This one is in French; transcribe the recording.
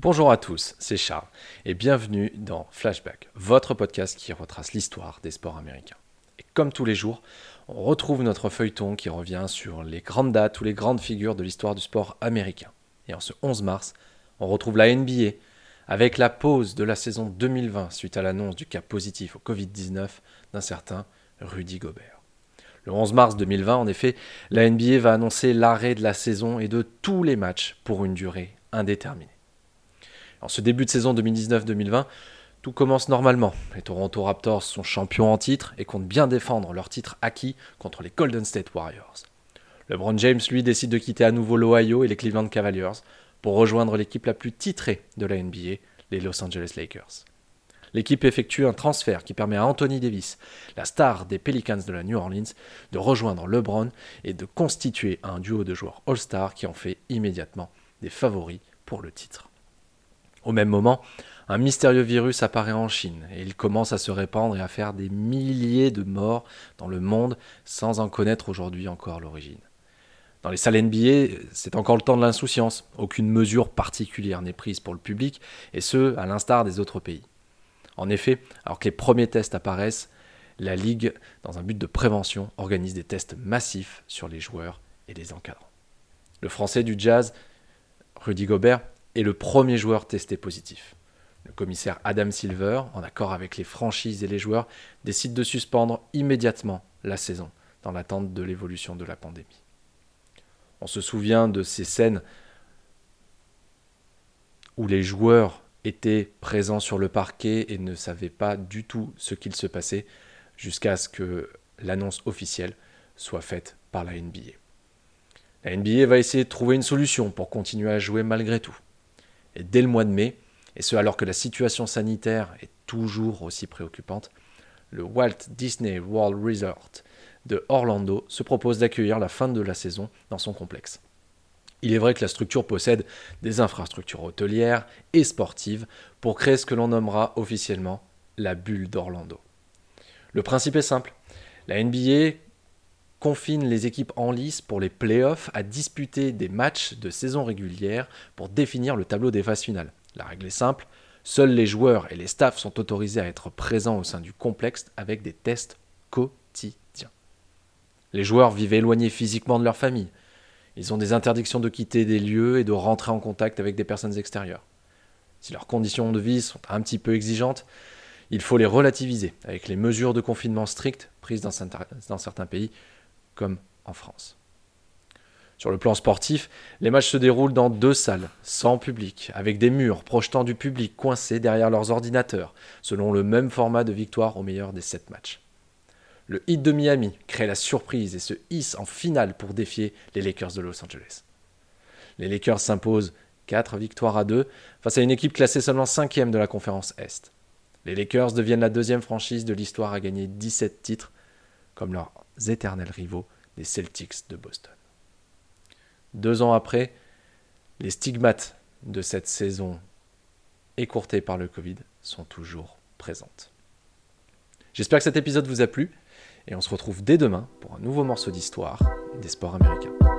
Bonjour à tous, c'est Charles et bienvenue dans Flashback, votre podcast qui retrace l'histoire des sports américains. Et comme tous les jours, on retrouve notre feuilleton qui revient sur les grandes dates ou les grandes figures de l'histoire du sport américain. Et en ce 11 mars, on retrouve la NBA avec la pause de la saison 2020 suite à l'annonce du cas positif au Covid-19 d'un certain Rudy Gobert. Le 11 mars 2020, en effet, la NBA va annoncer l'arrêt de la saison et de tous les matchs pour une durée indéterminée. En ce début de saison 2019-2020, tout commence normalement. Les Toronto Raptors sont champions en titre et comptent bien défendre leur titre acquis contre les Golden State Warriors. LeBron James, lui, décide de quitter à nouveau l'Ohio et les Cleveland Cavaliers pour rejoindre l'équipe la plus titrée de la NBA, les Los Angeles Lakers. L'équipe effectue un transfert qui permet à Anthony Davis, la star des Pelicans de la New Orleans, de rejoindre LeBron et de constituer un duo de joueurs All-Star qui en fait immédiatement des favoris pour le titre. Au même moment, un mystérieux virus apparaît en Chine et il commence à se répandre et à faire des milliers de morts dans le monde sans en connaître aujourd'hui encore l'origine. Dans les salles NBA, c'est encore le temps de l'insouciance. Aucune mesure particulière n'est prise pour le public, et ce, à l'instar des autres pays. En effet, alors que les premiers tests apparaissent, la Ligue, dans un but de prévention, organise des tests massifs sur les joueurs et les encadrants. Le français du jazz, Rudy Gobert, est le premier joueur testé positif. Le commissaire Adam Silver, en accord avec les franchises et les joueurs, décide de suspendre immédiatement la saison dans l'attente de l'évolution de la pandémie. On se souvient de ces scènes où les joueurs étaient présents sur le parquet et ne savaient pas du tout ce qu'il se passait jusqu'à ce que l'annonce officielle soit faite par la NBA. La NBA va essayer de trouver une solution pour continuer à jouer malgré tout dès le mois de mai, et ce alors que la situation sanitaire est toujours aussi préoccupante, le Walt Disney World Resort de Orlando se propose d'accueillir la fin de la saison dans son complexe. Il est vrai que la structure possède des infrastructures hôtelières et sportives pour créer ce que l'on nommera officiellement la bulle d'Orlando. Le principe est simple. La NBA confine les équipes en lice pour les playoffs à disputer des matchs de saison régulière pour définir le tableau des phases finales. La règle est simple, seuls les joueurs et les staffs sont autorisés à être présents au sein du complexe avec des tests quotidiens. Les joueurs vivent éloignés physiquement de leur famille. Ils ont des interdictions de quitter des lieux et de rentrer en contact avec des personnes extérieures. Si leurs conditions de vie sont un petit peu exigeantes, il faut les relativiser avec les mesures de confinement strictes prises dans certains pays comme en France. Sur le plan sportif, les matchs se déroulent dans deux salles, sans public, avec des murs projetant du public coincé derrière leurs ordinateurs, selon le même format de victoire au meilleur des sept matchs. Le Heat de Miami crée la surprise et se hisse en finale pour défier les Lakers de Los Angeles. Les Lakers s'imposent 4 victoires à 2 face à une équipe classée seulement 5 de la conférence Est. Les Lakers deviennent la deuxième franchise de l'histoire à gagner 17 titres, comme leurs éternels rivaux des Celtics de Boston. Deux ans après, les stigmates de cette saison écourtée par le Covid sont toujours présentes. J'espère que cet épisode vous a plu et on se retrouve dès demain pour un nouveau morceau d'histoire des sports américains.